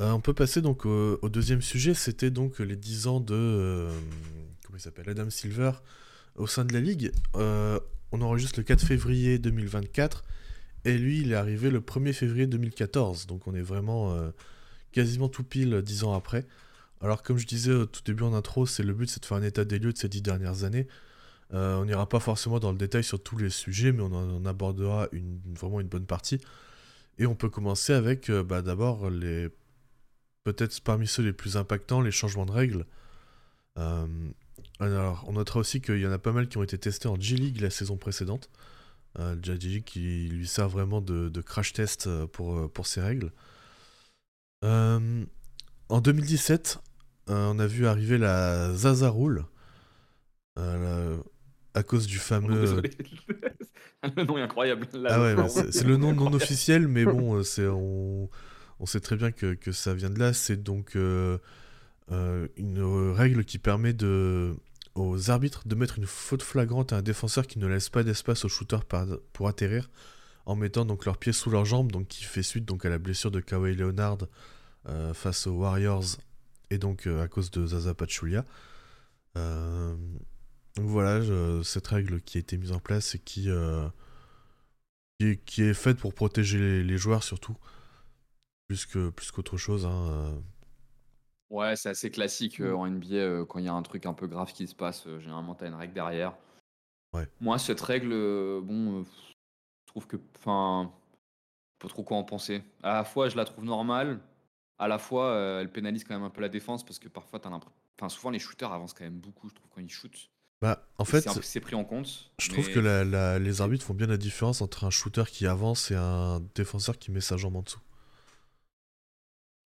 Euh, on peut passer donc au, deuxième sujet, c'était donc les 10 ans de euh, comment il s'appelle Adam Silver au sein de la ligue. Euh, on enregistre le 4 février 2024 et lui il est arrivé le 1er février 2014, donc on est vraiment quasiment tout pile 10 ans après. Alors comme je disais au tout début en intro, c'est le but c'est de faire un état des lieux de ces 10 dernières années. On n'ira pas forcément dans le détail sur tous les sujets, mais on en, abordera vraiment une bonne partie. Et on peut commencer avec bah, d'abord les peut-être parmi ceux les plus impactants, les changements de règles. Euh, alors, on notera aussi qu'il y en a pas mal qui ont été testés en G-League la saison précédente. Euh, G-League qui lui sert vraiment de, de crash test euh, pour, euh, pour ces règles. Euh, en 2017, euh, on a vu arriver la Zaza Rule. la- à cause du fameux. Désolé. le nom est incroyable. Ah ouais, bah, c'est le nom non officiel, mais bon, c'est on, on sait très bien que, ça vient de là. C'est donc euh, euh, une règle qui permet aux arbitres de mettre une faute flagrante à un défenseur qui ne laisse pas d'espace au shooter pour atterrir, en mettant donc leurs pieds sous leurs jambes, donc qui fait suite donc à la blessure de Kawhi Leonard euh, face aux Warriors et donc à cause de Zaza Pachulia. Donc voilà, cette règle qui a été mise en place et qui, est, faite pour protéger les joueurs surtout, plus que plus qu'autre chose. hein, euh. Ouais, c'est assez classique euh, en NBA euh, quand il y a un truc un peu grave qui se passe. euh, généralement, tu as une règle derrière. Ouais. Moi, cette règle, bon, je trouve que. Enfin. Pas trop quoi en penser. À la fois, je la trouve normale. À la fois, elle pénalise quand même un peu la défense parce que parfois, t'as l'impression. Enfin, souvent, les shooters avancent quand même beaucoup, je trouve, quand ils shootent. Bah, en fait, c'est pris en compte. je trouve que la- la- les arbitres font bien la différence entre un shooter qui avance et un défenseur qui met sa jambe en dessous.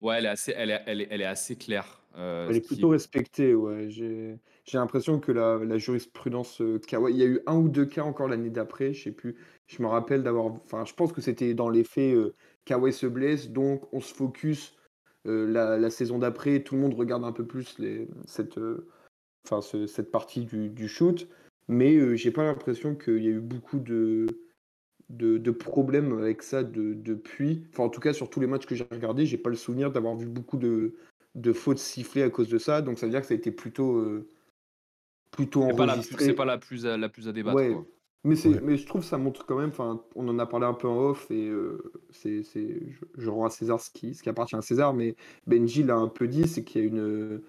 Ouais, elle est assez, elle est, elle est, elle est assez claire. euh, Elle ce est qui- plutôt respectée, ouais. J'ai j'ai l'impression que la, la jurisprudence euh, il y a eu un ou deux cas encore l'année d'après, je sais plus. Je me rappelle d'avoir, enfin, je pense que c'était dans les faits, euh, Kawhi se blesse, donc on se focus euh, la, la saison d'après, tout le monde regarde un peu plus les, cette, euh, enfin, ce- cette partie du, du shoot, mais euh, j'ai pas l'impression qu'il y a eu beaucoup de, de, de problèmes avec ça de- depuis. Enfin, en tout cas, sur tous les matchs que j'ai regardés, j'ai pas le souvenir d'avoir vu beaucoup de, de fautes sifflées à cause de ça. Donc, ça veut dire que ça a été plutôt, euh, plutôt C'est pas, la plus, enregistré. c'est pas la plus, à- la plus à débattre. Ouais. quoi. Mais, Ouais. mais je trouve que ça montre quand même, enfin, on en a parlé un peu en off et euh, c'est, c'est, je, je rends à César ce qui, ce qui appartient à César, mais Benji l'a un peu dit, c'est qu'il y a une,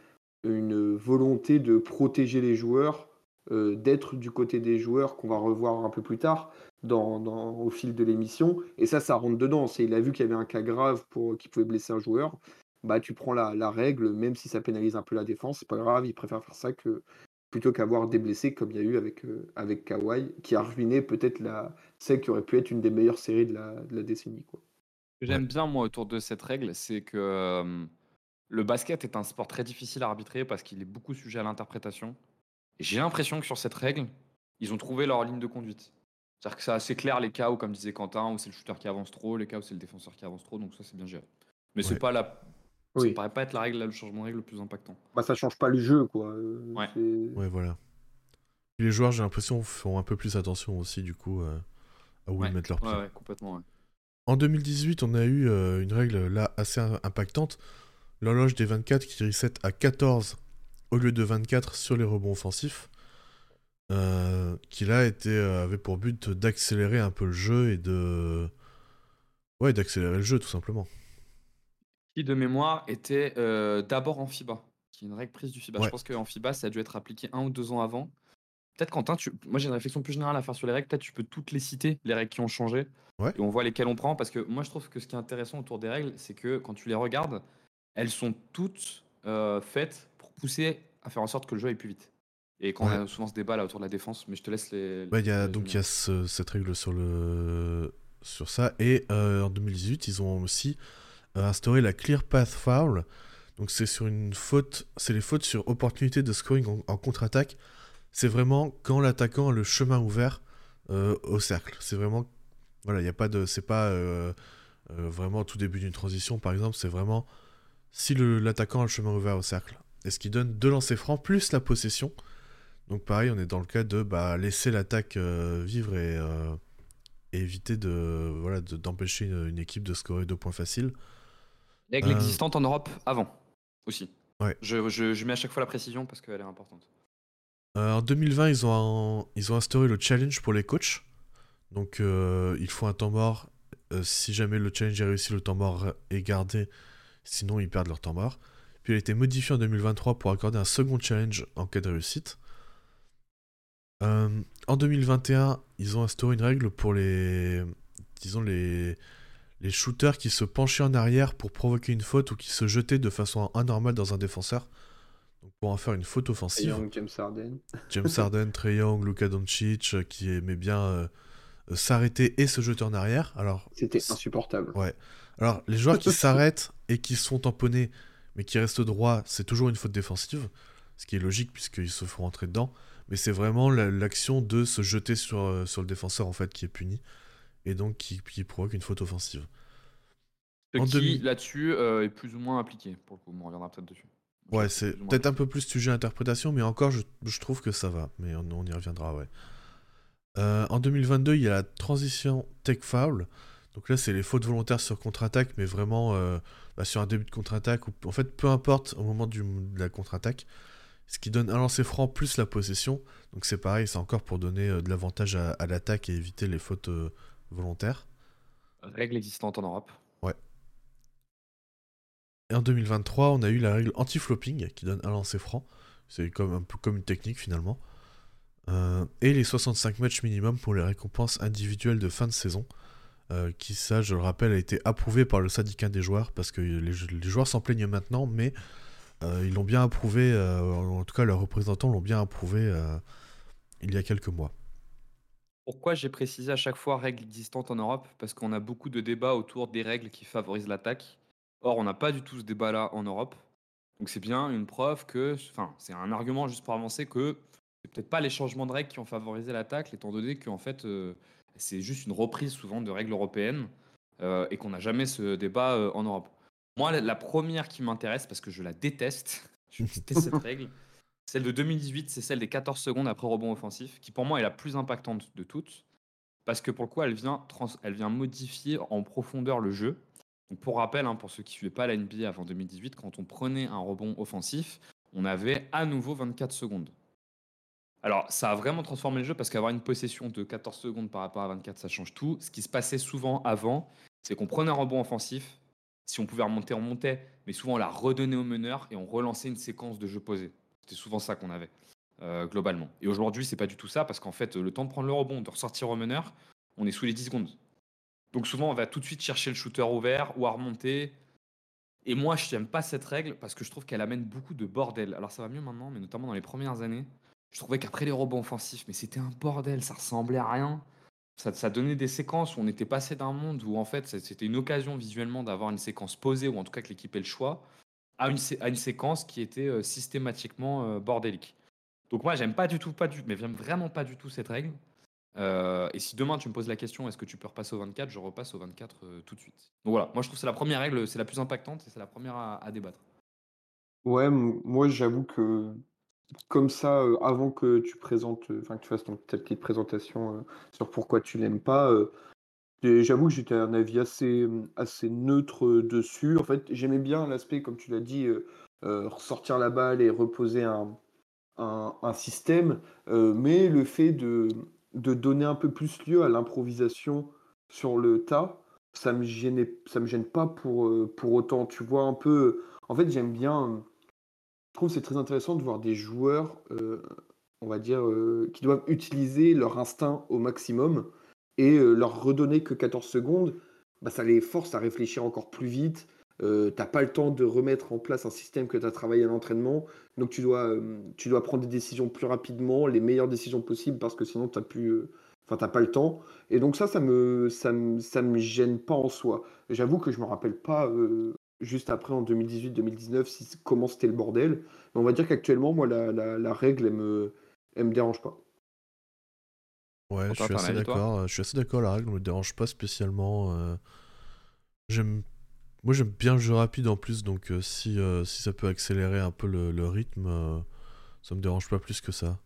une volonté de protéger les joueurs, euh, d'être du côté des joueurs qu'on va revoir un peu plus tard dans, dans- au fil de l'émission. Et ça, ça rentre dedans. C'est, il a vu qu'il y avait un cas grave pour, qui pouvait blesser un joueur. Bah, tu prends la, la règle, même si ça pénalise un peu la défense, c'est pas grave, il préfère faire ça que plutôt qu'avoir des blessés comme il y a eu avec, euh, avec Kawhi, qui a ruiné peut-être la, celle qui aurait pu être une des meilleures séries de la, de la décennie. Quoi. Ce que j'aime bien, moi, autour de cette règle, c'est que euh, le basket est un sport très difficile à arbitrer parce qu'il est beaucoup sujet à l'interprétation. Et j'ai l'impression que sur cette règle, ils ont trouvé leur ligne de conduite. C'est-à-dire que c'est assez clair les cas où, comme disait Quentin, où c'est le shooter qui avance trop, les cas où c'est le défenseur qui avance trop, donc ça c'est bien géré. Mais c'est Ouais. pas la. Ça Oui. paraît pas être la règle, le changement de règle le plus impactant. Bah, ça change pas le jeu. Quoi. Euh, Ouais. c'est- Ouais, voilà. Et les joueurs, j'ai l'impression, font un peu plus attention aussi, du coup, euh, à où Ouais. ils mettent leurs pieds. Ouais, ouais, complètement. ouais. En 2018, on a eu euh, une règle là assez im- impactante. L'horloge des 24 qui reset à 14 au lieu de 24 sur les rebonds offensifs. Euh, qui là était, euh, avait pour but d'accélérer un peu le jeu et de. Ouais, d'accélérer le jeu tout simplement. Qui de mémoire était euh, d'abord en FIBA, qui est une règle prise du FIBA. Ouais. Je pense qu'en FIBA, ça a dû être appliqué un ou deux ans avant. Peut-être Quentin, tu... moi j'ai une réflexion plus générale à faire sur les règles. Peut-être tu peux toutes les citer, les règles qui ont changé. Ouais. Et on voit lesquelles on prend. Parce que moi je trouve que ce qui est intéressant autour des règles, c'est que quand tu les regardes, elles sont toutes euh, faites pour pousser à faire en sorte que le jeu aille plus vite. Et quand Ouais. on a souvent ce débat là autour de la défense, mais je te laisse les. Ouais, y a, les donc il y a ce- cette règle sur, le, sur ça. Et euh, en 2018, ils ont aussi euh, instauré la Clear Path Foul. Donc c'est sur une faute, c'est les fautes sur opportunité de scoring en, en contre-attaque. C'est vraiment quand l'attaquant a le chemin ouvert euh, au cercle. C'est vraiment, voilà, il y a pas de, c'est pas euh, vraiment au tout début d'une transition par exemple. C'est vraiment si l'attaquant a le chemin ouvert au cercle. Et ce qui donne deux lancers francs plus la possession. Donc pareil, on est dans le cas de bah, laisser l'attaque euh, vivre et, euh, et éviter de voilà de- d'empêcher une, une équipe de scorer deux points faciles. Règle Euh, existante en Europe avant aussi. Ouais. Je, je- je mets à chaque fois la précision parce qu'elle est importante. Euh, en 2020, ils ont, un- ils ont instauré le challenge pour les coachs. Donc, il faut un temps mort. Si jamais le challenge est réussi, le temps mort est gardé. Sinon, ils perdent leur temps mort. Puis, il a été modifié en 2023 pour accorder un second challenge en cas de réussite. Euh, en 2021, ils ont instauré une règle pour les, disons les, les shooters qui se penchaient en arrière pour provoquer une faute ou qui se jetaient de façon anormale dans un défenseur. Donc, pour en faire une faute offensive. Young, James Harden. James Harden, Trey Young, Luka Doncic, euh, qui aimait bien euh, euh, s'arrêter et se jeter en arrière. Alors, C'était insupportable. ouais. Alors, les joueurs qui s'arrêtent et qui sont tamponnés, mais qui restent droits, c'est toujours une faute défensive, ce qui est logique puisqu'ils se font rentrer dedans. Mais c'est vraiment la- l'action de se jeter sur, euh, sur le défenseur en fait qui est puni et donc qui, qui provoque une faute offensive. En qui, 2000 là-dessus, euh, est plus ou moins appliqué. Pour le coup, on reviendra peut-être dessus. Ouais, c'est peut-être un peu plus sujet à interprétation, mais encore, je, je trouve que ça va. Mais on, on y reviendra, ouais. Euh, en 2022, il y a la transition tech foul. Donc là, c'est les fautes volontaires sur contre-attaque, mais vraiment euh, bah, sur un début de contre-attaque, ou en fait, peu importe au moment du, de la contre-attaque. Ce qui donne un lancer franc plus la possession. Donc c'est pareil, c'est encore pour donner euh, de l'avantage à, à l'attaque et éviter les fautes euh, volontaires. Règle existante en Europe. Et en 2023, on a eu la règle anti-flopping qui donne un lancer franc. C'est comme, un peu comme une technique finalement. Euh, et les 65 matchs minimum pour les récompenses individuelles de fin de saison. euh, qui, ça, je le rappelle, a été approuvé par le syndicat des joueurs parce que les, les joueurs s'en plaignent maintenant, mais ils l'ont bien approuvé, euh, en tout cas leurs représentants l'ont bien approuvé euh, il y a quelques mois. Pourquoi j'ai précisé à chaque fois règle existante en Europe? Parce qu'on a beaucoup de débats autour des règles qui favorisent l'attaque. Or, on n'a pas du tout ce débat-là en Europe. Donc c'est bien une preuve que, enfin, c'est un argument juste pour avancer que c'est peut-être pas les changements de règles qui ont favorisé l'attaque, étant donné qu'en fait, euh, c'est juste une reprise souvent de règles européennes euh, et qu'on n'a jamais ce débat euh, en Europe. Moi, la, la première qui m'intéresse, parce que je la déteste, je déteste cette règle, celle de 2018, c'est celle des 14 secondes après rebond offensif, qui pour moi est la plus impactante de toutes, parce que pour le coup, elle vient, trans- elle vient modifier en profondeur le jeu. Donc pour rappel, hein, pour ceux qui ne suivaient pas la NBA avant 2018, quand on prenait un rebond offensif, on avait à nouveau 24 secondes. Alors, ça a vraiment transformé le jeu parce qu'avoir une possession de 14 secondes par rapport à 24, ça change tout. Ce qui se passait souvent avant, c'est qu'on prenait un rebond offensif. Si on pouvait remonter, on montait, mais souvent on la redonnait au meneur et on relançait une séquence de jeu posé. C'était souvent ça qu'on avait, euh, globalement. Et aujourd'hui, c'est pas du tout ça parce qu'en fait, le temps de prendre le rebond, de ressortir au meneur, on est sous les 10 secondes. Donc souvent, on va tout de suite chercher le shooter ouvert ou à remonter. Et moi, je n'aime pas cette règle parce que je trouve qu'elle amène beaucoup de bordel. Alors ça va mieux maintenant, mais notamment dans les premières années, je trouvais qu'après les rebonds offensifs, mais c'était un bordel, ça ressemblait à rien. Ça, donnait des séquences où on était passé d'un monde où en fait c'était une occasion visuellement d'avoir une séquence posée ou en tout cas que l'équipe ait le choix à une, séquence qui était euh, systématiquement euh, bordélique. Donc moi j'aime pas du tout, pas du, mais j'aime vraiment pas du tout cette règle. Euh, et si demain tu me poses la question est-ce que tu peux repasser au 24, je repasse au 24 euh, tout de suite. Donc voilà, moi je trouve que c'est la première règle, c'est la plus impactante et c'est la première à, débattre. Ouais, moi j'avoue que comme ça, avant que tu présentes, enfin que tu fasses ton, ta petite présentation sur pourquoi tu l'aimes pas, j'avoue que j'étais un avis assez, assez neutre dessus. En fait, j'aimais bien l'aspect, comme tu l'as dit, ressortir la balle et reposer un, un, un système, mais le fait de, de donner un peu plus lieu à l'improvisation sur le tas, ça me gênait, ça me gêne pas pour, pour autant. Tu vois un peu, en fait, j'aime bien. Je trouve que c'est très intéressant de voir des joueurs, euh, on va dire, euh, qui doivent utiliser leur instinct au maximum et euh, leur redonner que 14 secondes, bah, ça les force à réfléchir encore plus vite. T'as pas le temps de remettre en place un système que tu as travaillé à l'entraînement, donc tu dois, tu dois prendre des décisions plus rapidement, les meilleures décisions possibles, parce que sinon t'as plus, enfin t'as pas le temps. Et donc ça, ça me, ça me, ça me gêne pas en soi. J'avoue que je me rappelle pas juste après en 2018-2019 si, comment c'était le bordel, mais on va dire qu'actuellement, moi, la, la, la règle, elle me, elle me dérange pas. Ouais, je suis assez d'accord. Je suis assez d'accord. La règle ne me dérange pas spécialement. euh, J'aime, moi j'aime bien le jeu rapide en plus, donc euh, si euh, si ça peut accélérer un peu le, le rythme, euh, ça me dérange pas plus que ça.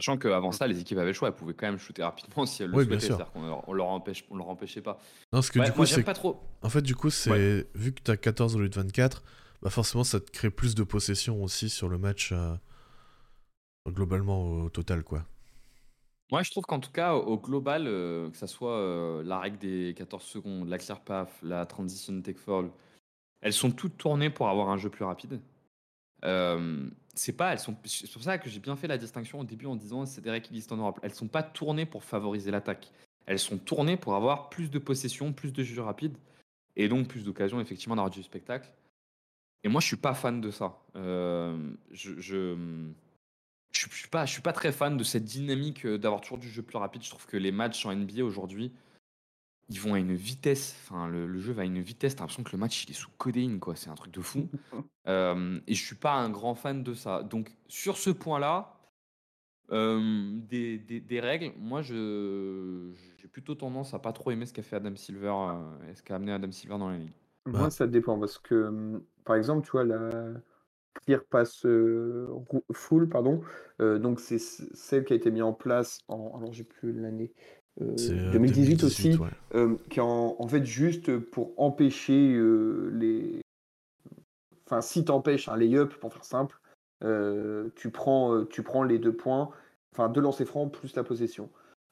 Sachant qu'avant ça, les équipes avaient le choix, elles pouvaient quand même shooter rapidement si elles le Oui, souhaitaient. C'est-à-dire qu'on leur, on leur, empêche, on leur empêchait pas. Non, parce que Ouais, du coup, c'est. pas trop. En fait, du coup, c'est. Ouais. Vu que t'as 14 au lieu de 24, bah forcément, ça te crée plus de possession aussi sur le match. euh, Globalement, au total, quoi. Moi, je trouve qu'en tout cas, au global, euh, que ça soit euh, la règle des 14 secondes, la clear path, la transition take fall, elles sont toutes tournées pour avoir un jeu plus rapide. Euh, c'est pas, elles sont. C'est pour ça que j'ai bien fait la distinction au début en disant c'est des règles qui existent en Europe. Elles sont pas tournées pour favoriser l'attaque. Elles sont tournées pour avoir plus de possession, plus de jeux rapides et donc plus d'occasions effectivement d'avoir du spectacle. Et moi, je suis pas fan de ça. Euh, je, je, je, suis pas, je suis pas très fan de cette dynamique euh, d'avoir toujours du jeu plus rapide. Je trouve que les matchs en NBA aujourd'hui, ils vont à une vitesse. Enfin, le, le jeu va à une vitesse. T'as l'impression que le match il est sous codéine, quoi. C'est un truc de fou. Euh, et je suis pas un grand fan de ça. Donc sur ce point-là, euh, des, des- des règles, moi je j'ai plutôt tendance à pas trop aimer ce qu'a fait Adam Silver, euh, et ce qu'a amené Adam Silver dans la ligue. Moi, Ouais. ça dépend parce que, hum, par exemple, tu vois, la clear pass euh, full, pardon, euh, donc c'est celle qui a été mise en place en, alors j'ai plus l'année, euh, C'est euh, 2018, aussi, ouais. euh, qui est en, en fait juste pour empêcher euh, les. Enfin, si t'empêches un lay-up, pour faire simple, tu, prends, tu prends les deux points, enfin deux lancers francs plus la possession.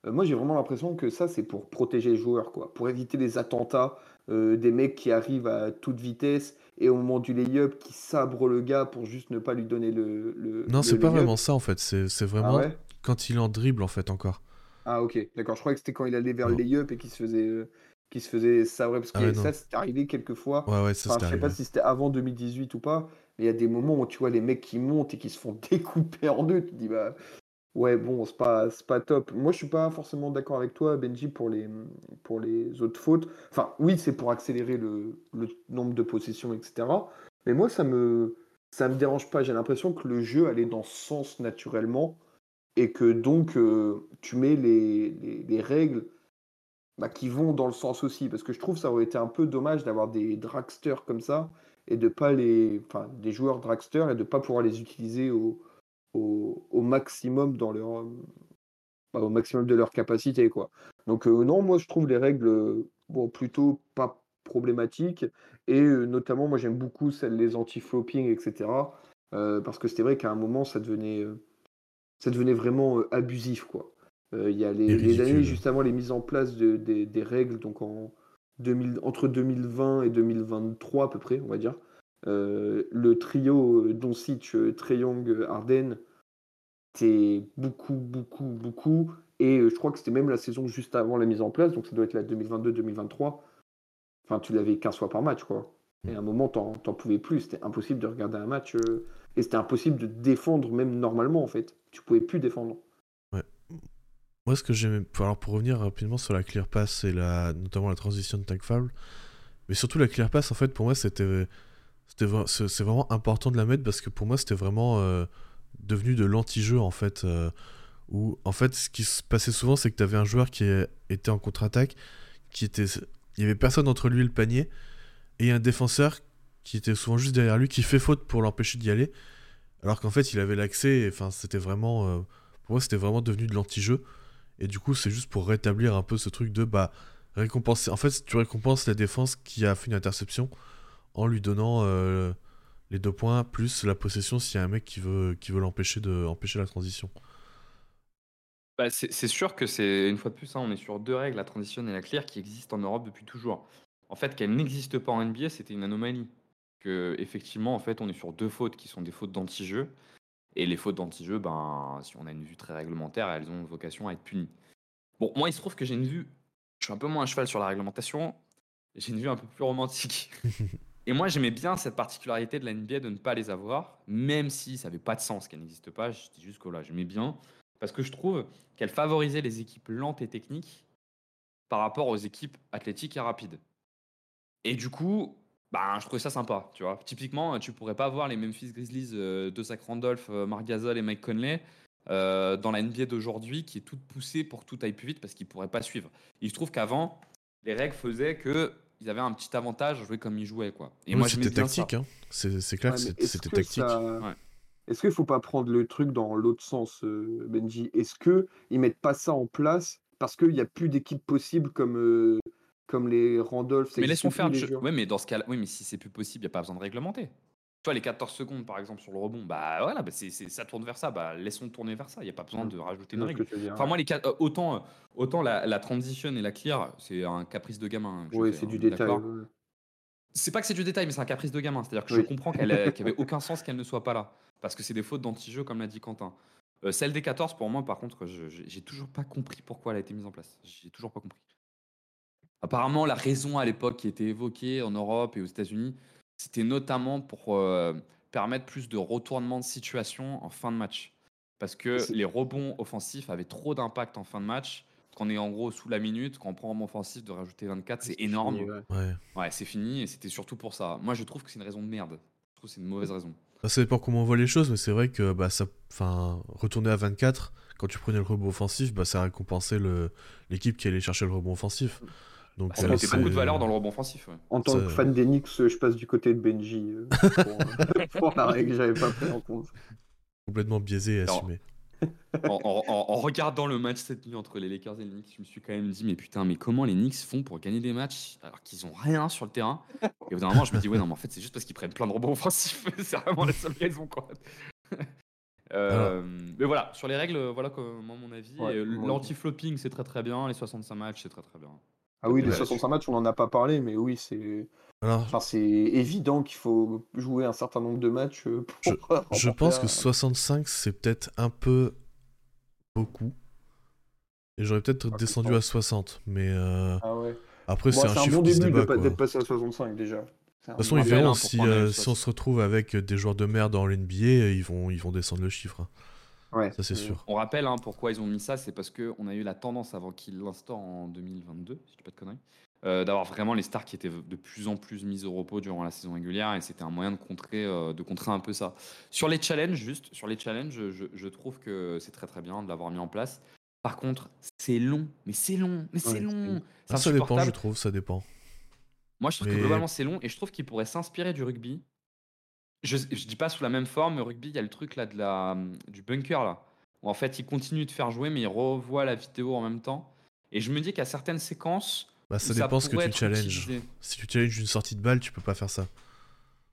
Moi, j'ai vraiment l'impression que ça, c'est pour protéger les joueurs, quoi, pour éviter les attentats, euh, des mecs qui arrivent à toute vitesse et au moment du lay-up qui sabrent le gars pour juste ne pas lui donner le. le Non, c'est pas vraiment ça en fait. C'est Ah vraiment ouais? quand il en dribble en fait encore. Ah ok, d'accord. Je croyais que c'était quand il allait vers le lay-up et qu'il se faisait, euh, qu'il se faisait sabrer parce que Ah ouais, ça, c'est arrivé quelques fois. Ouais, ouais, ça Enfin, je sais pas si c'était avant 2018 ou pas, mais il y a des moments où tu vois les mecs qui montent et qui se font découper en deux. Tu te dis, bah ouais, bon, c'est pas, c'est pas top. Moi, je suis pas forcément d'accord avec toi, Benji, pour les, pour les autres fautes. Enfin, oui, c'est pour accélérer le, le nombre de possessions, etc. Mais moi, ça me, ça me dérange pas. J'ai l'impression que le jeu allait dans ce sens naturellement et que donc euh, tu mets les, les, les règles bah, qui vont dans le sens aussi. Parce que je trouve que ça aurait été un peu dommage d'avoir des dragsters comme ça et de pas les. Enfin, des joueurs dragsters et de pas pouvoir les utiliser au, au, maximum dans leur. bah, au maximum de leur capacité, quoi. Donc, euh, non, moi, je trouve les règles euh, bon, plutôt pas problématiques. Et notamment, moi, j'aime beaucoup celles, les anti-flopping, etc. parce que c'était vrai qu'à un moment, ça devenait. Ça devenait vraiment euh, abusif, quoi. Euh, Il y a les, années juste avant les mises en place de- des- des règles, donc en 2000, entre 2020 et 2023 à peu près, on va dire. Euh, le trio Doncic, euh, Harden, c'était beaucoup, beaucoup, beaucoup. Et je crois que c'était même la saison juste avant la mise en place, donc ça doit être la 2022-2023. Enfin, tu l'avais 15 fois par match, quoi. Et à un moment, t'en t'en pouvais plus. C'était impossible de regarder un match. euh, et c'était impossible de défendre, même normalement, en fait. Tu pouvais plus défendre. Moi, ce que j'aimais. Alors, pour revenir rapidement sur la clear pass et la... notamment la transition de tag foul, mais surtout la clear pass, en fait, pour moi, c'était. C'est vraiment important de la mettre parce que pour moi, c'était vraiment euh, devenu de l'anti-jeu, en fait. euh, où, en fait, ce qui se passait souvent, c'est que tu avais un joueur qui était en contre-attaque, qui était. Il y avait personne entre lui et le panier, et un défenseur qui était souvent juste derrière lui, qui fait faute pour l'empêcher d'y aller, alors qu'en fait, il avait l'accès, c'était vraiment. euh, pour moi, c'était vraiment devenu de l'anti-jeu. Et du coup, c'est juste pour rétablir un peu ce truc de bah récompenser. En fait, tu récompenses la défense qui a fait une interception en lui donnant euh, les deux points plus la possession s'il y a un mec qui veut qui veut l'empêcher de empêcher la transition. Bah, c'est sûr que c'est, une fois de plus, hein, on est sur deux règles, la transition et la clear, qui existent en Europe depuis toujours. En fait, qu'elles n'existent pas en NBA, c'était une anomalie. Que, effectivement, en fait, on est sur deux fautes qui sont des fautes d'anti-jeu. Et les fautes d'anti-jeu, ben, si on a une vue très réglementaire, elles ont vocation à être punies. Bon, moi, il se trouve que j'ai une vue, je suis un peu moins à cheval sur la réglementation, j'ai une vue un peu plus romantique. Et moi, j'aimais bien cette particularité de la NBA de ne pas les avoir, même si ça n'avait pas de sens qu'elles n'existent pas. J'étais juste que là, j'aimais bien, parce que je trouve qu'elles favorisaient les équipes lentes et techniques par rapport aux équipes athlétiques et rapides. Et du coup, bah, je trouvais ça sympa, tu vois. Typiquement, tu pourrais pas voir les Memphis Grizzlies euh, de Zach Randolph, euh, Marc Gasol et Mike Conley euh, dans la NBA d'aujourd'hui qui est toute poussée pour que tout aille plus vite parce qu'ils pourraient pas suivre. Il se trouve qu'avant, les règles faisaient que ils avaient un petit avantage à jouer comme ils jouaient, quoi. Et Oui, moi, c'était tactique, hein. C'est c'est clair Ouais, que c'était que tactique. ça- Ouais. est-ce qu'il faut pas prendre le truc dans l'autre sens, euh, Benji? Est-ce que ils mettent pas ça en place parce qu'il y a plus d'équipes possibles comme, euh, comme les Randolph, Mais laissons faire? Ouais, mais dans ce cas-là, oui, mais si c'est plus possible, il n'y a pas besoin de réglementer. Tu vois, les 14 secondes, par exemple, sur le rebond, bah voilà, bah, c'est, ça tourne vers ça. Bah, laissons tourner vers ça. Il n'y a pas besoin de rajouter Je une règle. dire, Enfin, moi, les quatre- euh, autant, euh, autant la, la transition et la clear, c'est un caprice de gamin. je Ouais, fais, c'est hein, du détail. ouais. C'est pas que c'est du détail, mais c'est un caprice de gamin. C'est-à-dire que je Oui. comprends qu'elle qu'il n'y avait aucun sens qu'elle ne soit pas là. Parce que c'est des fautes d'anti-jeu, comme l'a dit Quentin. Euh, celle des 14, pour moi, par contre, je- je- j'ai toujours pas compris pourquoi elle a été mise en place. J'ai toujours pas compris. Apparemment, la raison à l'époque qui était évoquée en Europe et aux États-Unis, c'était notamment pour euh, permettre plus de retournement de situation en fin de match. Parce que les rebonds offensifs avaient trop d'impact en fin de match. Qu'on est en gros sous la minute, quand on prend en offensif de rajouter 24, c'est énorme. fini, ouais. Ouais. Ouais, c'est fini et c'était surtout pour ça. Moi, je trouve que c'est une raison de merde. Je trouve que c'est une mauvaise raison. Bah, ça dépend comment on voit les choses, mais c'est vrai que bah, ça, retourner à 24, quand tu prenais le rebond offensif, bah, ça récompensait l'équipe qui allait chercher le rebond offensif. Donc, Bah, ça euh, mettait beaucoup de valeur dans le rebond offensif. ouais. En tant Ça- que fan des Knicks, je passe du côté de Benji euh, pour, euh, pour la règle que j'avais pas pris en compte. complètement biaisé et assumé. En, en- en- en regardant le match cette nuit entre les Lakers et les Knicks, je me suis quand même dit, mais putain, mais comment les Knicks font pour gagner des matchs alors qu'ils ont rien sur le terrain? Et au bout d'un moment, je me dis, ouais, non, mais en fait, c'est juste parce qu'ils prennent plein de rebonds offensifs. c'est vraiment la seule raison, quoi. Euh, mais voilà, sur les règles, voilà comment mon avis. Ouais. L'anti-flopping, c'est très très bien. Les 65 matchs, c'est très très bien. Ah oui, les Ouais, 65 matchs, on en a pas parlé, mais oui, c'est Alors, enfin, c'est évident qu'il faut jouer un certain nombre de matchs euh, pour Je- je pense un- que 65, c'est peut-être un peu beaucoup. Et j'aurais peut-être Ah, descendu à 60, mais euh, Ah ouais. après, Bon, c'est un un chiffre bon début d'être passé à 65 déjà. De toute façon, ils verront si, euh, si on se retrouve avec des joueurs de merde dans l'NBA, euh, ils vont, ils vont descendre le chiffre. hein. Ouais, Ça, c'est euh, sûr. On rappelle hein, pourquoi ils ont mis ça, c'est parce qu'on a eu la tendance avant qu'ils l'instaurent en 2022, si je dis pas de conneries, euh, d'avoir vraiment les stars qui étaient de plus en plus mises au repos durant la saison régulière et c'était un moyen de contrer, euh, de contrer un peu ça. Sur les challenges, juste, sur les challenges, je, je trouve que c'est très très bien de l'avoir mis en place. Par contre, c'est long, mais c'est long, mais c'est Ouais, long. Ah, ça dépend, je trouve, ça dépend. Moi, je trouve que globalement, c'est long et je trouve qu'il pourrait s'inspirer du rugby. Je, je dis pas sous la même forme, mais au rugby, il y a le truc là de la, du bunker là. Où en fait, il continue de faire jouer, mais il revoit la vidéo en même temps. Et je me dis qu'à certaines séquences. Bah, ça dépend ce que tu challenges. utilisé- Si tu challenges une sortie de balle, tu peux pas faire ça.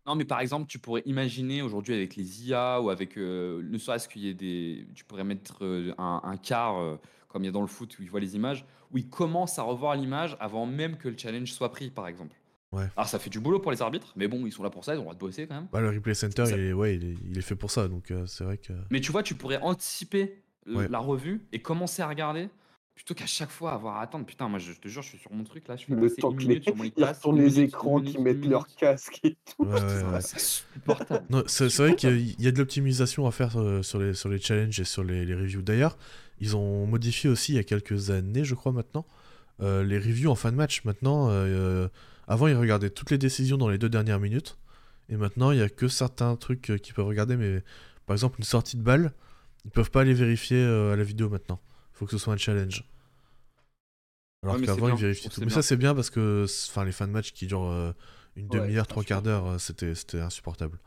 Non, mais par exemple, tu pourrais imaginer aujourd'hui avec les IA ou avec. euh, ne serait-ce qu'il y ait des. Tu pourrais mettre euh, un, un quart, euh, comme il y a dans le foot où ils voient les images, où ils commencent à revoir l'image avant même que le challenge soit pris, par exemple. Ouais. Alors, ça fait du boulot pour les arbitres, mais bon, ils sont là pour ça, ils ont le droit de bosser quand même. Bah, le replay center, Ça- il est, ouais, il est, il est fait pour ça, donc euh, c'est vrai que. Mais tu vois, tu pourrais anticiper Ouais. la revue et commencer à regarder plutôt qu'à chaque fois avoir à attendre. Putain, moi je te jure, je suis sur mon truc là, je fais Le passer temps une que les- minute sur mon une les écrans qui mettent leur casque et tout. Ouais, ouais, Putain, ouais. C'est insupportable. Non, c'est vrai qu'il y a de l'optimisation à faire euh, sur, les, sur les challenges et sur les, les reviews. D'ailleurs, ils ont modifié aussi il y a quelques années, je crois maintenant, euh, les reviews en fin de match. Maintenant, euh, avant, ils regardaient toutes les décisions dans les deux dernières minutes. Et maintenant, il y a que certains trucs euh, qu'ils peuvent regarder. Mais par exemple, une sortie de balle, ils peuvent pas les vérifier euh, à la vidéo maintenant. Il faut que ce soit un challenge. Alors Ouais, qu'avant, ils vérifiaient tout. Mais ça, c'est bien parce que les fins de match qui durent euh, une Ouais, demi-heure, trois quarts d'heure, c'était insupportable.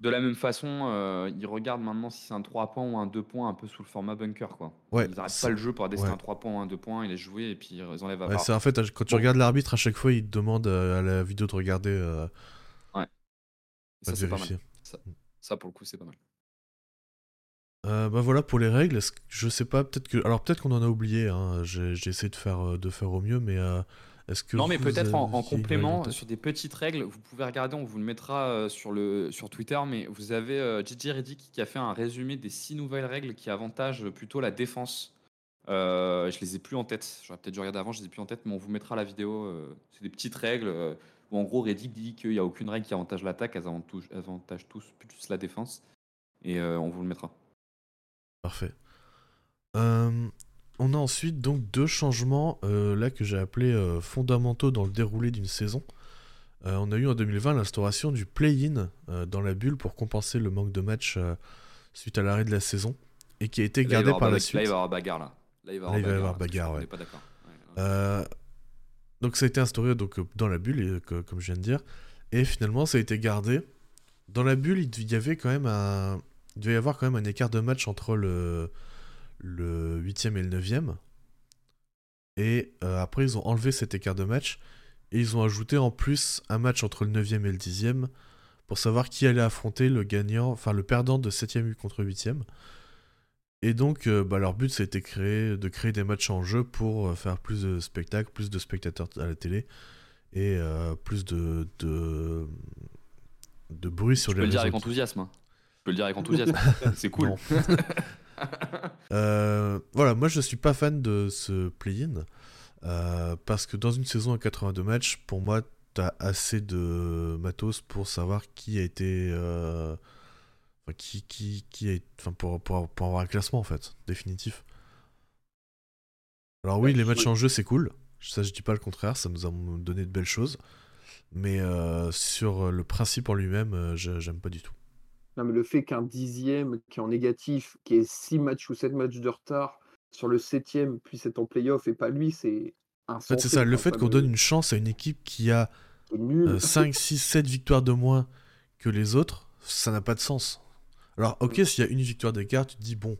De la même façon, euh, ils regardent maintenant si c'est un 3 points ou un 2 points un peu sous le format bunker. Quoi. Ouais, ils n'arrêtent pas le jeu pour décider ouais. un 3 points ou un 2 points, ils les jouer et puis ils enlèvent à Ouais, en fait, quand tu Bon. regardes l'arbitre, à chaque fois, il te demande euh, à la vidéo de regarder, euh, Ça, de c'est pas mal. vérifier. Ça, pour le coup, c'est pas mal. Euh, bah voilà pour les règles. Je sais pas, peut-être que. Alors peut-être qu'on en a oublié. Hein. J'ai essayé de faire, de faire au mieux, mais que. Non, mais peut-être en, complément, sur des petites règles, vous pouvez regarder, on vous le mettra euh, sur, le, sur Twitter, mais vous avez euh, Gigi Reddick qui a fait un résumé des six nouvelles règles qui avantagent plutôt la défense. Euh, je les ai plus en tête, j'aurais peut-être dû regarder avant, je les ai plus en tête, mais on vous mettra la vidéo. euh, c'est des petites règles euh, où en gros Reddick dit qu'il n'y a aucune règle qui avantage l'attaque, elles avantagent, tous plus la défense. Et euh, on vous le mettra. Parfait. Euh, on a ensuite donc deux changements euh, là que j'ai appelés euh, fondamentaux dans le déroulé d'une saison. Euh, on a eu en 2020 l'instauration du play-in dans la bulle pour compenser le manque de matchs suite à l'arrêt de la saison et qui a été gardé par la suite. Là, il va y avoir bagarre là. Là, il va y avoir bagarre, on ouais. pas donc ça a été instauré donc, dans la bulle, et, que- comme je viens de dire, et finalement ça a été gardé. Dans la bulle, il y avait quand même un, il devait y avoir quand même un écart de match entre le, le 8e et le 9e. Et euh, après, ils ont enlevé cet écart de match. Et ils ont ajouté en plus un match entre le 9e et le 10e pour savoir qui allait affronter le gagnant, enfin le perdant de 7e contre 8e. Et donc, euh, bah, leur but, c'était créer, de créer des matchs en jeu pour euh, faire plus de spectacles, plus de spectateurs à la télé et plus de, de, de bruit sur Je peux les le dire avec enthousiasme. hein. Je peux le dire avec enthousiasme. c'est cool. Euh, voilà, moi je suis pas fan de ce play-in euh, parce que dans une saison à 82 matchs, pour moi, t'as assez de matos pour savoir qui a été. euh, enfin, qui, qui, qui a, enfin, pour, pour, pour avoir un classement en fait, définitif. Alors, oui, les matchs en jeu c'est cool, ça je dis pas le contraire, ça nous a donné de belles choses, mais euh, sur le principe en lui-même, j'aime pas du tout. Non, mais le fait qu'un dixième qui est en négatif, qui ait six matchs ou sept matchs de retard sur le septième puisse être en playoff et pas lui, c'est En insensé. fait, c'est ça, le fait qu'on donne une chance à une équipe qui a c'est nul. 5, 6, 7 victoires de moins que les autres, ça n'a pas de sens. Alors, ok, s'il y a une victoire d'écart, tu te dis, bon,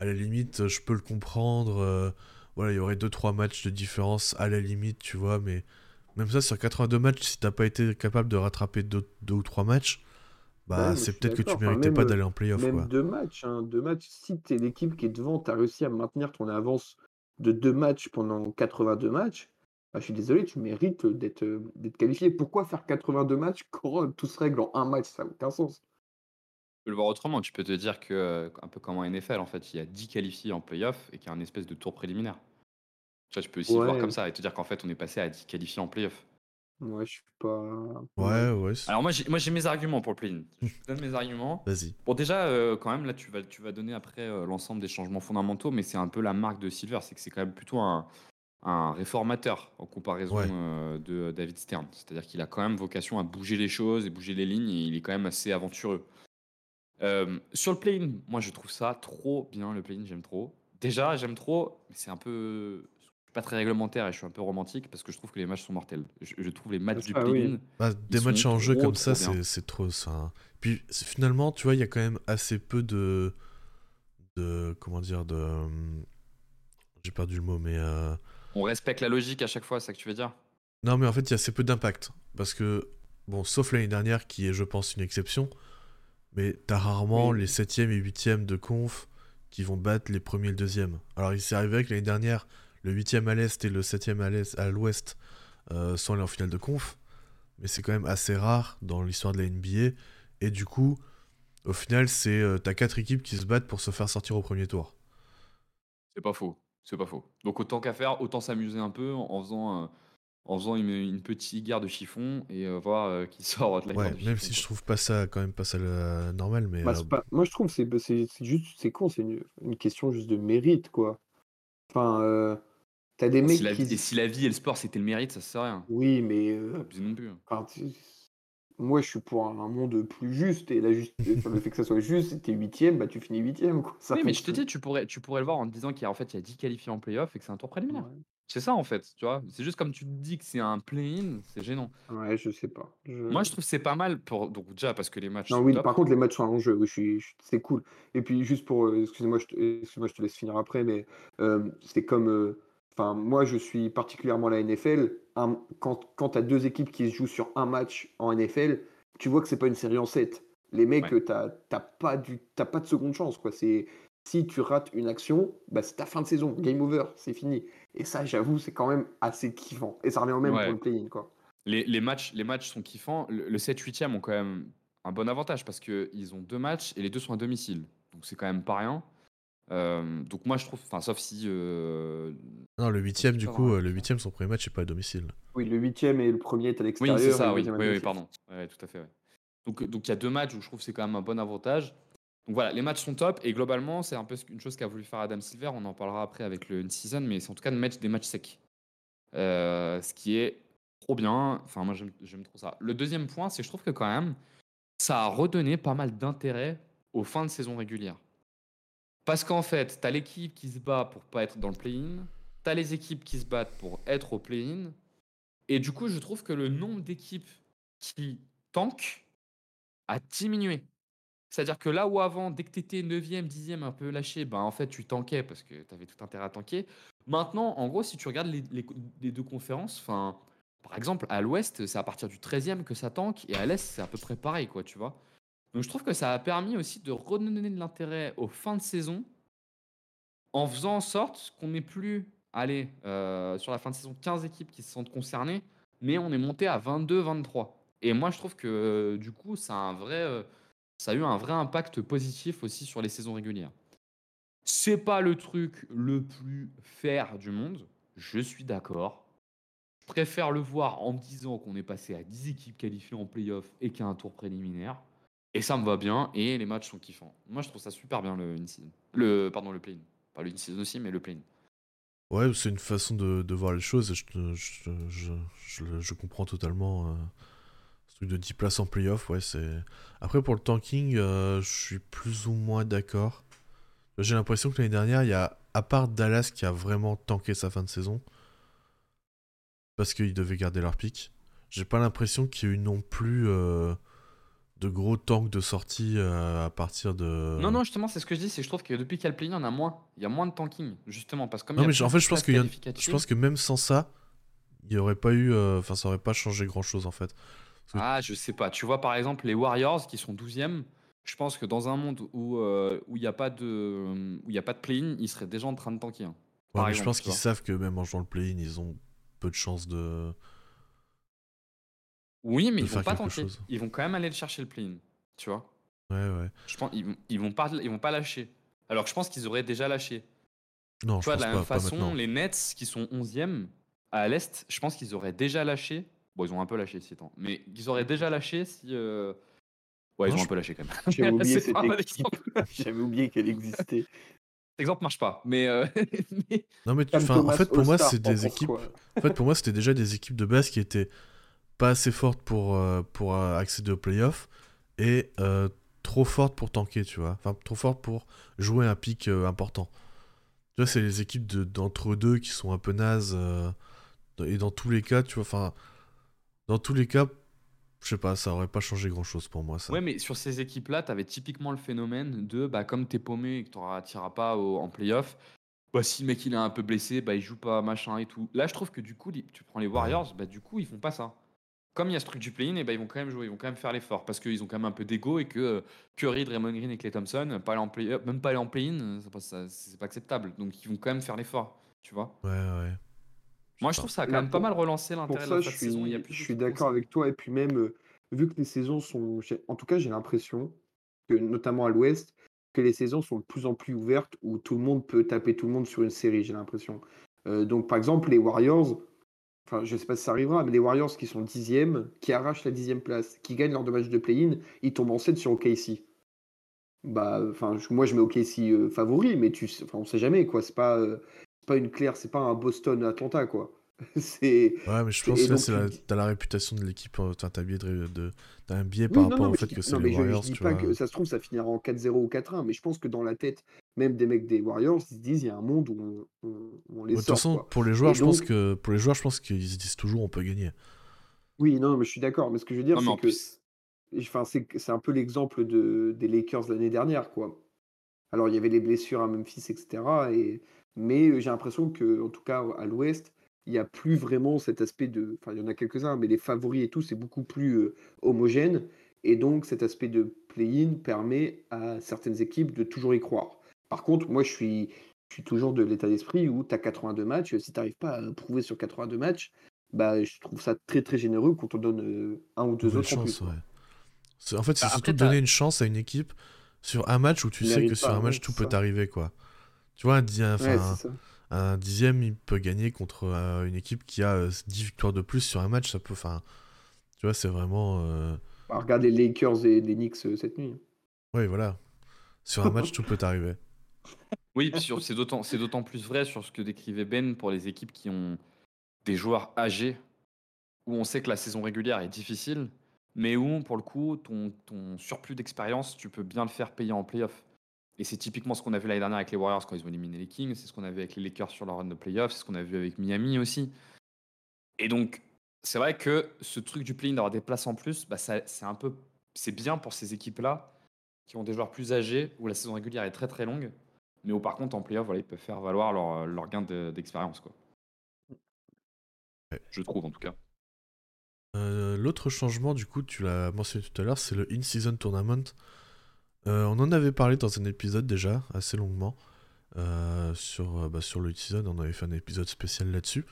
à la limite, je peux le comprendre. euh, voilà, il y aurait 2-3 matchs de différence à la limite, tu vois, mais même ça, sur 82 matchs, si t'as pas été capable de rattraper 2 ou 3 matchs, bah, c'est peut-être que tu. Enfin, méritais même, pas euh, d'aller en playoff, Même quoi. deux matchs, hein, deux matchs. Si tu es l'équipe qui est devant, tu as réussi à maintenir ton avance de deux matchs pendant 82 matchs, bah, je suis désolé, tu mérites d'être euh, d'être qualifié. Pourquoi faire 82 matchs quand euh, tout se règle en un match? Ça n'a aucun sens. Tu peux le voir autrement. Tu peux te dire que, euh, un peu comme en NFL, en fait, il y a 10 qualifiés en playoff et qu'il y a un espèce de tour préliminaire. Tu vois, tu peux aussi le voir comme ça et te dire qu'en fait, on est passé à 10 qualifiés en playoff. Ouais, je suis pas. Ouais, ouais. Alors moi, j'ai, moi, j'ai mes arguments pour le play-in. Je te donne mes arguments. Vas-y. Bon, déjà, euh, quand même, là, tu vas, tu vas donner après euh, l'ensemble des changements fondamentaux, mais c'est un peu la marque de Silver, c'est que c'est quand même plutôt un, un réformateur en comparaison Ouais. euh, de David Stern. C'est-à-dire qu'il a quand même vocation à bouger les choses et bouger les lignes, et il est quand même assez aventureux. Euh, sur le play-in, moi, je trouve ça trop bien, le play-in, j'aime trop. Déjà, j'aime trop, mais c'est un peu... Pas très réglementaire et je suis un peu romantique parce que je trouve que les matchs sont mortels. Je, je trouve les matchs du Ah oui. Bah, des matchs en jeu comme ça, c'est c'est trop ça. Puis c'est- finalement, tu vois, il y a quand même assez peu de. de comment dire de. hum, J'ai perdu le mot, mais. euh, On respecte la logique à chaque fois, c'est ça que tu veux dire? Non, mais en fait, il y a assez peu d'impact. Parce que, bon, sauf l'année dernière, qui est, je pense, une exception, mais t'as rarement Oui. les 7e et 8e de conf qui vont battre les premiers et le deuxième. Alors, il s'est arrivé que l'année dernière, le 8e à l'est et le 7e à l'est- à l'ouest euh, sont allés en finale de conf, mais c'est quand même assez rare dans l'histoire de la NBA. Et du coup, au final, c'est euh, t'as quatre équipes qui se battent pour se faire sortir au premier tour. C'est pas faux, c'est pas faux. Donc autant qu'à faire, autant s'amuser un peu en faisant, euh, en faisant une, une petite guerre de chiffon et euh, voir euh, qui sort de la Ouais, même chiffon, si je trouve pas ça quand même pas ça le normal, mais Bah, euh, c'est pas- Moi, je trouve que c'est bah, c'est c'est juste, c'est con, c'est une, une question juste de mérite, quoi. Enfin, euh, t'as des mecs si, la, qui. vie- et si la vie et le sport c'était le mérite, ça sert à rien. Oui, mais euh, Abusé non plus. hein. enfin, moi, je suis pour un, un monde plus juste et la juste, le fait que ça soit juste, si t'es huitième, bah tu finis huitième, quoi. Ça Oui, mais je te dis, tu pourrais, tu pourrais le voir en te disant qu'il y a, en fait, il y a 10 qualifiés en playoff et que c'est un tour préliminaire. Ouais. C'est ça en fait, tu vois? C'est juste comme tu te dis que c'est un play-in, c'est gênant. Ouais, je sais pas. Je- Moi, je trouve que c'est pas mal pour. Donc, déjà, parce que les matchs Non, sont oui, top. par contre, les matchs sont en jeu, oui, je suis, je- c'est cool. Et puis, juste pour, euh, excusez-moi, je te, excuse-moi, je te laisse finir après, mais euh, c'est comme, euh, enfin, moi, je suis particulièrement la NFL. un- quand quand tu as deux équipes qui se jouent sur un match en NFL, tu vois que c'est pas une série en 7. Les mecs, Ouais. t'as t'as pas, du, t'as pas de seconde chance, quoi. C'est, si tu rates une action, bah, c'est ta fin de saison, game over, c'est fini. Et ça, j'avoue, c'est quand même assez kiffant. Et ça revient au même Ouais. pour le play-in, quoi. Les, les matchs, les matchs sont kiffants. Le, le 7-8e ont quand même un bon avantage parce qu'ils ont deux matchs et les deux sont à domicile. Donc c'est quand même pas rien. Euh, donc moi je trouve, enfin sauf si euh, Non, le huitième, du coup, euh, le huitième, son premier match, c'est pas à domicile. Oui, le huitième et le premier est à oui l'extérieur. c'est et ça, oui, oui, oui, pardon, Ouais, tout à fait. ouais. Donc donc il y a deux matchs où je trouve que c'est quand même un bon avantage. Donc voilà, les matchs sont top et globalement c'est un peu une chose qu'a voulu faire Adam Silver. On en parlera après avec le in-season, mais c'est en tout cas des matchs secs, Euh, ce qui est trop bien. Enfin moi j'aime trop ça. Le deuxième point, c'est que je trouve que quand même ça a redonné pas mal d'intérêt aux fins de saison régulière. Parce qu'en fait, tu as l'équipe qui se bat pour pas être dans le play-in, tu as les équipes qui se battent pour être au play-in, et du coup, je trouve que le nombre d'équipes qui tankent a diminué. C'est-à-dire que là où avant, dès que tu étais 9e, 10e, un peu lâché, ben en fait, tu tanquais parce que tu avais tout intérêt à tanker. Maintenant, en gros, si tu regardes les, deux conférences, enfin, par exemple, à l'ouest, c'est à partir du 13e que ça tanque, et à l'est, c'est à peu près pareil, quoi, tu vois. Donc je trouve que ça a permis aussi de redonner de l'intérêt aux fins de saison en faisant en sorte qu'on n'ait plus, allez, euh, sur la fin de saison, 15 équipes qui se sentent concernées, mais on est monté à 22, 23. Et moi, je trouve que euh, du coup, a, un vrai, euh, ça a eu un vrai impact positif aussi sur les saisons régulières. C'est pas le truc le plus fair du monde, je suis d'accord. Je préfère le voir en me disant qu'on est passé à 10 équipes qualifiées en playoff et qu'il y a un tour préliminaire. Et ça me va bien et les matchs sont kiffants. Moi, je trouve ça super bien le. Le, pardon, le play-in. Pas le in-season aussi, mais le play-in. Ouais, c'est une façon de, voir les choses. Je, je, je, je, comprends totalement. euh, truc de 10 places en playoff, ouais, c'est. Après, pour le tanking, euh, je suis plus ou moins d'accord. J'ai l'impression que l'année dernière, il y a, à part Dallas qui a vraiment tanké sa fin de saison, parce qu'ils devaient garder leur pic, j'ai pas l'impression qu'il y ait eu non plus euh, de gros tanks de sortie euh, à partir de. Non, non, justement, c'est ce que je dis, c'est que je trouve que depuis qu'il y a le il y en a moins. Il y a moins de tanking, justement, parce que comme Non, mais en fait, je pense y a- Je pense que même sans ça, il y aurait pas eu. Enfin, ça aurait pas changé grand chose en fait. Ah, je sais pas. Tu vois, par exemple, les Warriors qui sont 12e, je pense que dans un monde où euh, où il n'y a pas de où il y a pas de play-in, ils seraient déjà en train de tanker. hein. Ouais, je pense qu'ils savent que même en jouant le play-in, ils ont peu de chances de. Oui, mais de ils vont pas tanker. chose. Ils vont quand même aller le chercher le play-in. Tu vois Ouais, ouais. Je pense ils ils vont pas ils vont pas lâcher. Alors que je pense qu'ils auraient déjà lâché. Non, Tu je vois, pense de la pas, même façon, les Nets qui sont 11e à l'Est, je pense qu'ils auraient déjà lâché. Bon, ils ont un peu lâché ces temps. Mais ils auraient déjà lâché si. euh, Ouais, ils ont un peu lâché quand même. J'avais oublié. J'avais qu'elle existait. Cet exemple marche pas. Mais, euh, mais- Non, mais tu- enfin, en fait, pour moi, c'est des équipes. quoi En fait, pour moi, c'était déjà des équipes de base qui étaient pas assez fortes pour, euh, pour accéder aux playoffs et euh, trop fortes pour tanker, tu vois. Enfin, trop fortes pour jouer un pic euh, important. Tu vois, c'est les équipes de- d'entre deux qui sont un peu nazes. euh, et dans tous les cas, tu vois, enfin, dans tous les cas, je sais pas, ça aurait pas changé grand chose pour moi, ça. Ouais, mais sur ces équipes-là, tu avais typiquement le phénomène de bah, comme t'es paumé et que tu n'iras pas au- en playoff, bah, si le mec il est un peu blessé, bah, il joue pas, machin et tout. Là, je trouve que du coup, tu prends les Warriors, bah, du coup, ils font pas ça. Comme il y a ce truc du play-in, et bah, ils vont quand même jouer, ils vont quand même faire l'effort parce qu'ils ont quand même un peu d'ego et que euh, Curry, Draymond Green et Clay Thompson, pas aller en play même pas aller en play-in, c'est pas acceptable. Donc, ils vont quand même faire l'effort, tu vois. Ouais, ouais. Moi, je trouve ça a quand Là, même pas mal relancé l'intérêt de la je saison. Il y a suis, plus je suis d'accord avec toi. Et puis même, euh, vu que les saisons sont... En tout cas, j'ai l'impression que, notamment à l'Ouest, que les saisons sont de plus en plus ouvertes, où tout le monde peut taper tout le monde sur une série, j'ai l'impression. Euh, donc, par exemple, les Warriors, enfin, je sais pas si ça arrivera, mais les Warriors qui sont dixièmes, qui arrachent la dixième place, qui gagnent leur deux matchs de play-in, ils tombent en 7 sur OKC. Bah, enfin, je- moi, je mets OKC euh, favori, mais tu, on sait jamais, quoi. C'est pas, euh, pas une claire, c'est pas un Boston-Atlanta, quoi. C'est... Ouais, mais je pense que là, c'est la- t'as la réputation de l'équipe, euh, t'as t'as un biais, de, de- t'as un biais Oui, par non, rapport non, au fait je que c'est non, les mais je- je, Warriors, dis tu pas vois. que ça se trouve, ça finira en 4-0 ou 4-1, mais je pense que dans la tête, même des mecs des Warriors, ils se disent, il y a un monde où on, on- on les De toute sort, façon, quoi. pour les joueurs, Et je pense donc- que pour les joueurs, je pense qu'ils se disent toujours on peut gagner. Oui, non, mais je suis d'accord, mais ce que je veux dire, c'est que, plus, enfin, c'est que- c'est un peu l'exemple de, des Lakers l'année dernière, quoi. Alors, il y avait les blessures à Memphis, etc. Et, mais euh, j'ai l'impression que, en tout cas, à l'Ouest, il n'y a plus vraiment cet aspect de. Enfin, il y en a quelques-uns, mais les favoris et tout, c'est beaucoup plus euh, homogène. Et donc, cet aspect de play-in permet à certaines équipes de toujours y croire. Par contre, moi, je suis, je suis toujours de l'état d'esprit où tu as 82 matchs. Si tu n'arrives pas à prouver sur 82 matchs, bah, je trouve ça très, très généreux quand on donne euh, un ou deux autres en plus. chance, ouais. C'est- En fait, c'est Bah, surtout donner une chance à une équipe sur un match où tu sais que sur un match tout peut arriver, quoi. Tu vois, un, di- enfin, Ouais, un- c'est ça. un dixième, il peut gagner contre euh, une équipe qui a euh, 10 victoires de plus sur un match, ça peut. Enfin, tu vois, c'est vraiment. euh, Bah, regarde les Lakers et les Knicks euh, cette nuit. Ouais, voilà. Sur un match, tout peut arriver. Oui, c'est d'autant, c'est d'autant plus vrai sur ce que décrivait Ben pour les équipes qui ont des joueurs âgés, où on sait que la saison régulière est difficile, mais où, pour le coup, ton, ton surplus d'expérience, tu peux bien le faire payer en playoff. Et c'est typiquement ce qu'on a vu l'année dernière avec les Warriors quand ils ont éliminé les Kings, c'est ce qu'on a vu avec les Lakers sur leur run de playoff, c'est ce qu'on a vu avec Miami aussi. Et donc, c'est vrai que ce truc du play-in d'avoir des places en plus, bah c'est un peu, c'est bien pour ces équipes-là qui ont des joueurs plus âgés, où la saison régulière est très très longue, mais où par contre en playoff, voilà, ils peuvent faire valoir leur, leur gain de- d'expérience. quoi. Je trouve en tout cas. Euh, L'autre changement, du coup, tu l'as mentionné tout à l'heure, c'est le In-Season Tournament. Euh, on en avait parlé dans un épisode déjà, assez longuement. euh, sur, euh, bah, sur le on avait fait un épisode spécial là-dessus.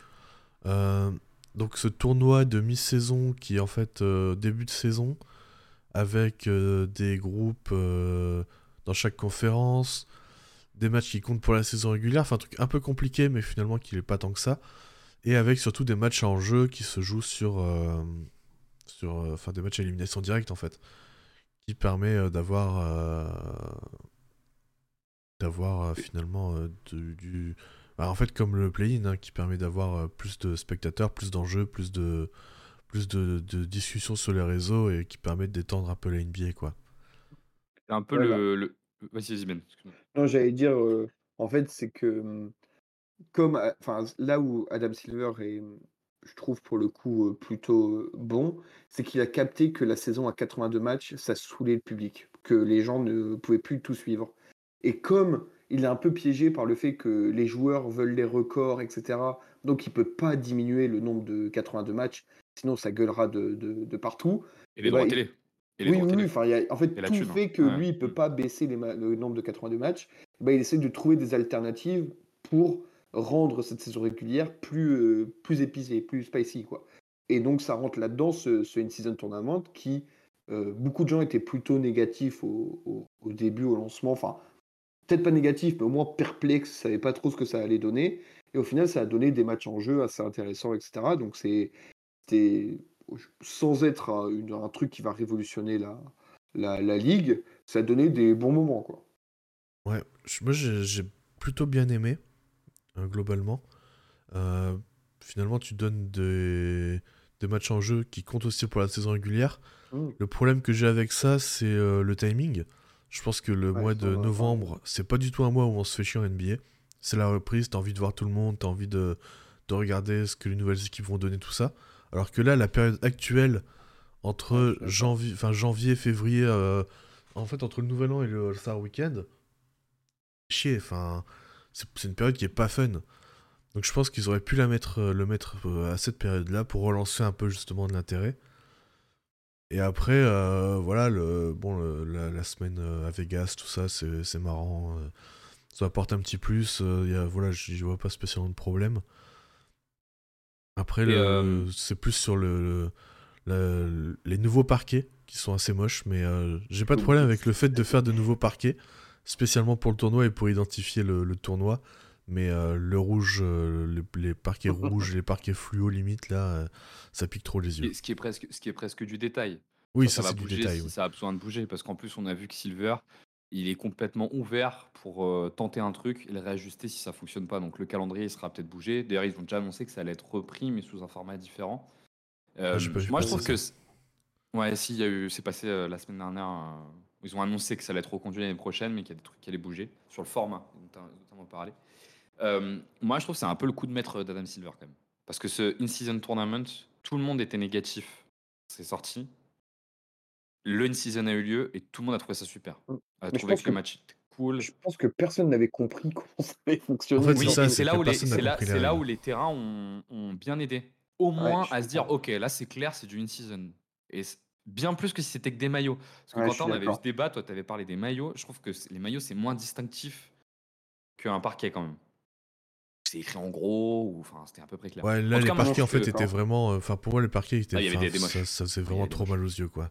Donc ce tournoi de mi-saison qui est en fait début de saison, avec des groupes dans chaque conférence, des matchs qui comptent pour la saison régulière, enfin un truc un peu compliqué mais finalement qui n'est pas tant que ça et avec surtout des matchs en jeu qui se jouent sur, sur enfin des matchs à élimination directe en fait, qui permet euh, d'avoir euh, d'avoir euh, finalement euh, du, du- bah, en fait comme le play-in hein, qui permet d'avoir euh, plus de spectateurs, plus d'enjeux, plus de plus de, de discussions sur les réseaux et qui permet détendre un peu la NBA quoi. C'est un peu Voilà. le, le- Vas-y, vas-y, Ben. Non, j'allais dire, euh, en fait, c'est que hum, comme, enfin, là où Adam Silver est, hum, je trouve pour le coup euh, plutôt euh, bon, c'est qu'il a capté que la saison à 82 matchs, ça saoulait le public, que les gens ne pouvaient plus tout suivre. Et comme il est un peu piégé par le fait que les joueurs veulent les records, etc., donc il peut pas diminuer le nombre de 82 matchs, sinon ça gueulera de, de- de partout. Et les Eh droits ben, télé. Et Oui, oui, enfin, il a- en fait, tout thune, hein. fait que Ouais. lui, il peut Mm. pas baisser les le nombre de 82 matchs. Bah, il essaie de trouver des alternatives pour rendre cette saison régulière plus, euh, plus épicée, plus spicy, quoi. Et donc, ça rentre là-dedans, ce, ce In-Season Tournament, qui, euh, beaucoup de gens étaient plutôt négatifs au, au- début, au lancement. Enfin, peut-être pas négatifs, mais au moins perplexes, ne savaient pas trop ce que ça allait donner. Et au final, ça a donné des matchs en jeu assez intéressants, etc. Donc, c'est sans être un, truc qui va révolutionner la, la, la ligue, ça a donné des bons moments, quoi. Ouais, moi j'ai plutôt bien aimé, globalement. Euh, finalement, tu donnes des, des matchs en jeu qui comptent aussi pour la saison régulière. Mm. Le problème que j'ai avec ça, c'est euh, le timing. Je pense que le Ouais, mois de novembre, c'est pas du tout un mois où on se fait chier en NBA. C'est la reprise, t'as envie de voir tout le monde, t'as envie de, de regarder ce que les nouvelles équipes vont donner, tout ça. Alors que là, la période actuelle, entre janvier, février, euh, en fait, entre le Nouvel An et le All-Star Weekend, chier. Enfin, c'est une période qui est pas fun. Donc je pense qu'ils auraient pu la mettre, euh, le mettre euh, à cette période-là pour relancer un peu justement de l'intérêt. Et après, euh, voilà, le, bon, le- la, la semaine à Vegas, tout ça, c'est marrant. ça apporte un petit plus. euh, y a, voilà, j'y vois pas spécialement de problème. Après, euh, c'est plus sur le- les nouveaux parquets qui sont assez moches, mais euh, j'ai pas de problème avec le fait de faire de nouveaux parquets, spécialement pour le tournoi et pour identifier le, le tournoi. Mais euh, le rouge, euh, le- les parquets rouges, les parquets fluo limite, là, euh, ça pique trop les yeux. Et ce qui est presque, ce qui est presque du détail. Oui, ça, ça, va du détail. si oui. ça a besoin de bouger. Parce qu'en plus, on a vu que Silver, il est complètement ouvert pour tenter un truc et le réajuster si ça fonctionne pas. Donc le calendrier il sera peut-être bougé. D'ailleurs, ils ont déjà annoncé que ça allait être repris, mais sous un format différent. Ah, moi, je trouve que. Ouais, si, il y a eu. C'est passé la semaine dernière. Ils ont annoncé que ça allait être reconduit l'année prochaine, mais qu'il y a des trucs qui allaient bouger. Sur le format, dont tu as notamment parlé. Euh, moi, je trouve que c'est un peu le coup de maître d'Adam Silver, quand même. Parce que ce In-Season Tournament, tout le monde était négatif. C'est sorti. Le In-Season a eu lieu et tout le monde a trouvé ça super. Mm. A Mais je trouvé pense que le que- match était cool. Je pense que personne n'avait compris comment ça allait fonctionner. En fait, Oui, c'est là, que où les, là, là où terrains ont, ont bien aidé. Au moins à se dire, ok, là c'est clair, c'est du in-season. Et c'est bien plus que si c'était que des maillots. Parce que Ouais, quand on avait eu ce débat, toi tu avais parlé des maillots, je trouve que les maillots c'est moins distinctif qu'un parquet quand même. C'est écrit en gros, ou enfin c'était à peu près clair. Ouais, là, les parquets, en fait, que- étaient vraiment. euh, Enfin, pour moi, les parquets étaient. Ah, y avait des- ça, ça faisait vraiment trop mal aux yeux, quoi.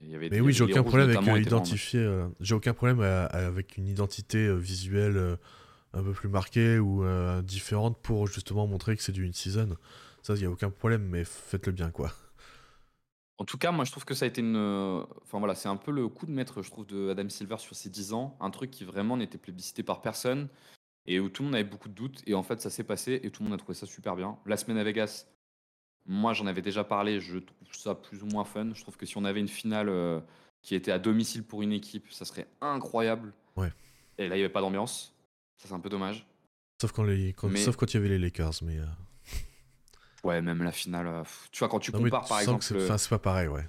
Y avait- Mais y oui, avait- j'ai les aucun problème avec euh, identifier. euh, j'ai aucun problème à- à- avec une identité euh, visuelle euh, un peu plus marquée ou euh, différente pour justement montrer que c'est du in-season. Ça, il y a aucun problème, mais faites-le bien, quoi. En tout cas, moi je trouve que ça a été une. euh, Enfin voilà, c'est un peu le coup de maître, je trouve, de Adam Silver sur ses 10 ans. Un truc qui vraiment n'était plébiscité par personne et où tout le monde avait beaucoup de doutes. Et en fait, ça s'est passé et tout le monde a trouvé ça super bien. La semaine à Vegas, moi j'en avais déjà parlé, je trouve ça plus ou moins fun. Je trouve que si on avait une finale euh, qui était à domicile pour une équipe, ça serait incroyable. Ouais. Et là, il n'y avait pas d'ambiance. Ça, c'est un peu dommage. Sauf quand, les, quand- Mais- sauf quand il y avait les Lakers, mais. euh, Ouais, même la finale. euh, tu vois, quand tu non, compares par tu sens que exemple. c'est- pas pareil, ouais.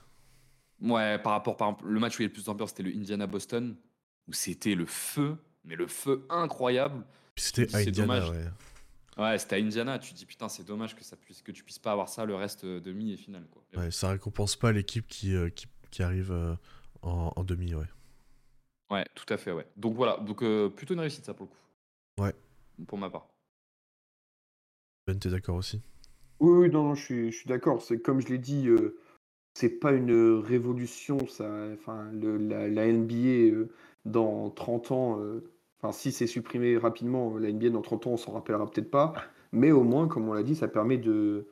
Ouais, par rapport, par exemple, le match où il y a le plus d'ambiance, c'était le Indiana-Boston, où c'était le feu, mais le feu incroyable. C'était à c'est Indiana, dommage. ouais. Ouais, c'était à Indiana. Tu te dis, putain, c'est dommage que, ça puisse, que tu puisses pas avoir ça le reste de demi et finale. Quoi. Ouais, ça récompense pas l'équipe qui, euh, qui, qui arrive euh, en, en demi, ouais. Ouais, tout à fait, ouais. Donc voilà, donc euh, plutôt une réussite, ça, pour le coup. Ouais. Pour ma part. Ben, t'es d'accord aussi? Oui, oui, non, non, je suis, je suis d'accord. C'est comme je l'ai dit, euh, c'est pas une révolution, ça. Enfin, le- la, la NBA euh, dans 30 ans, euh, enfin, si c'est supprimé rapidement, la NBA dans 30 ans, on s'en rappellera peut-être pas. Mais au moins, comme on l'a dit, ça permet de,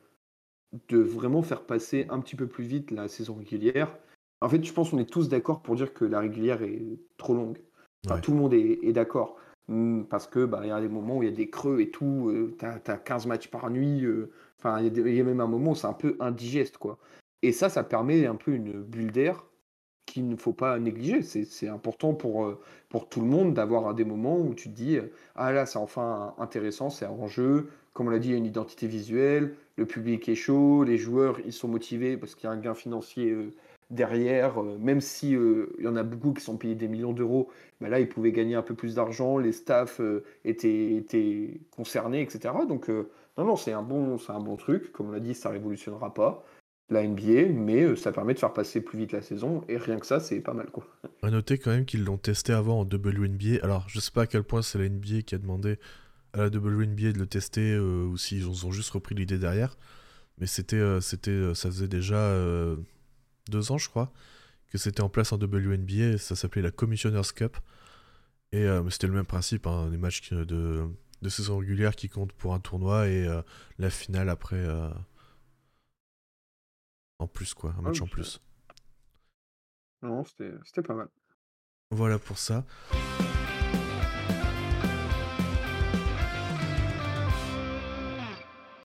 de vraiment faire passer un petit peu plus vite la saison régulière. En fait, je pense qu'on est tous d'accord pour dire que la régulière est trop longue. Enfin, Ouais. Tout le monde est, est d'accord. Hum, Parce que bah, il y a des moments où il y a des creux et tout. t'as, t'as 15 matchs par nuit. euh, Enfin, il y, a même un moment où c'est un peu indigeste, quoi. Et ça, ça permet un peu une bulle d'air qu'il ne faut pas négliger. C'est, important pour, euh, pour tout le monde d'avoir des moments où tu te dis euh, Ah là, c'est enfin intéressant, c'est un jeu. Comme on l'a dit, il y a une identité visuelle, le public est chaud, les joueurs, ils sont motivés parce qu'il y a un gain financier euh, derrière. même si il y en a beaucoup qui sont payés des millions d'euros, bah là, ils pouvaient gagner un peu plus d'argent, les staffs étaient, étaient concernés, etc. Donc, non, non, c'est un, bon, truc. Comme on l'a dit, ça révolutionnera pas la NBA, mais euh, ça permet de faire passer plus vite la saison, et rien que ça, c'est pas mal, quoi. À noter quand même qu'ils l'ont testé avant en WNBA. Alors, je sais pas à quel point c'est la NBA qui a demandé à la WNBA de le tester euh, ou s'ils ont, ont juste repris l'idée derrière. Mais c'était, euh, ça faisait déjà deux ans, je crois, que c'était en place en WNBA. Ça s'appelait la Commissioners Cup. Et c'était le même principe, hein, les matchs de, de saison régulière qui comptent pour un tournoi et euh, la finale après. euh, en plus, quoi, un match Ah, en ok. plus. Non, c'était c'était pas mal. Voilà pour ça.